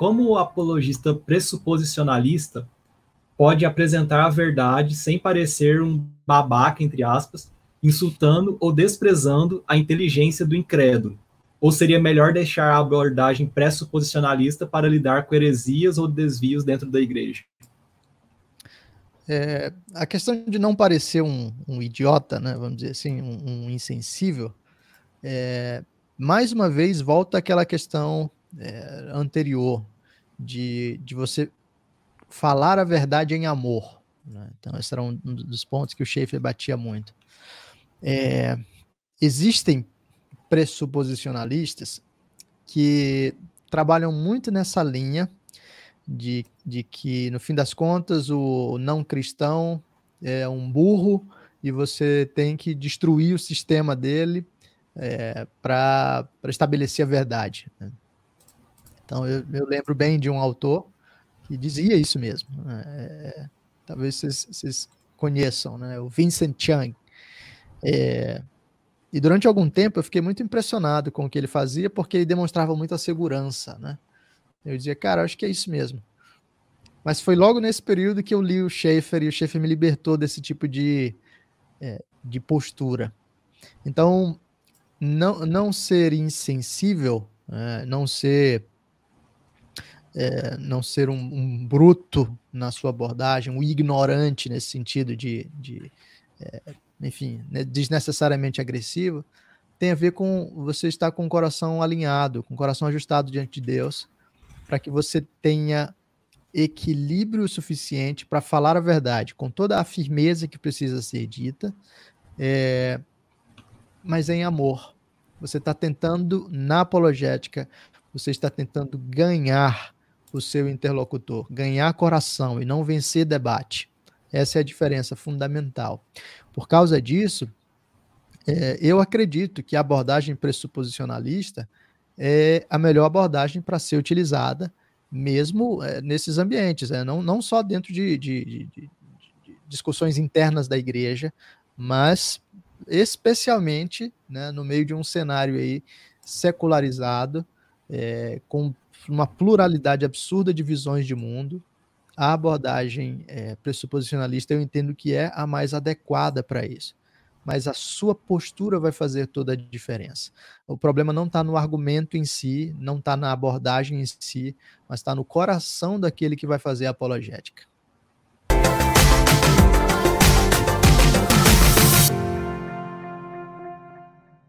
como o apologista pressuposicionalista pode apresentar a verdade sem parecer um babaca, entre aspas, insultando ou desprezando a inteligência do incrédulo? Ou seria melhor deixar a abordagem pressuposicionalista para lidar com heresias ou desvios dentro da igreja? É, a questão de não parecer um, um, idiota, né, vamos dizer assim, um, um insensível, é, mais uma vez volta àquela questão é, anterior de, de você falar a verdade em amor. Né? Então, esse era um dos pontos que o Schaefer batia muito. É, existem pressuposicionalistas que trabalham muito nessa linha de, de que, no fim das contas, o não cristão é um burro e você tem que destruir o sistema dele é, para estabelecer a verdade. Né? Então, eu, eu, lembro bem de um autor que dizia isso mesmo. Né? É, talvez vocês, conheçam, né? o Vincent Chang. É, e durante algum tempo eu fiquei muito impressionado com o que ele fazia, porque ele demonstrava muita segurança, né? Eu dizia, cara, acho que é isso mesmo. Mas foi logo nesse período que eu li o Schaefer e o Schaefer me libertou desse tipo de, é, de postura. Então, não, não ser insensível, é, não ser é, não ser um, um, bruto na sua abordagem, um ignorante nesse sentido de, de é, enfim, né, desnecessariamente agressivo, tem a ver com você estar com o coração alinhado, com o coração ajustado diante de Deus, para que você tenha equilíbrio suficiente para falar a verdade, com toda a firmeza que precisa ser dita, é, mas em amor. Você está tentando, na apologética, você está tentando ganhar o seu interlocutor, ganhar coração e não vencer debate. Essa é a diferença fundamental. Por causa disso, é, eu acredito que a abordagem pressuposicionalista é a melhor abordagem para ser utilizada, mesmo é, nesses ambientes, é, não, não só dentro de, de, de, de, discussões internas da igreja, mas especialmente né, no meio de um cenário aí secularizado, é, com uma pluralidade absurda de visões de mundo, a abordagem é, pressuposicionalista eu entendo que é a mais adequada para isso. Mas a sua postura vai fazer toda a diferença. O problema não está no argumento em si, não está na abordagem em si, mas está no coração daquele que vai fazer a apologética.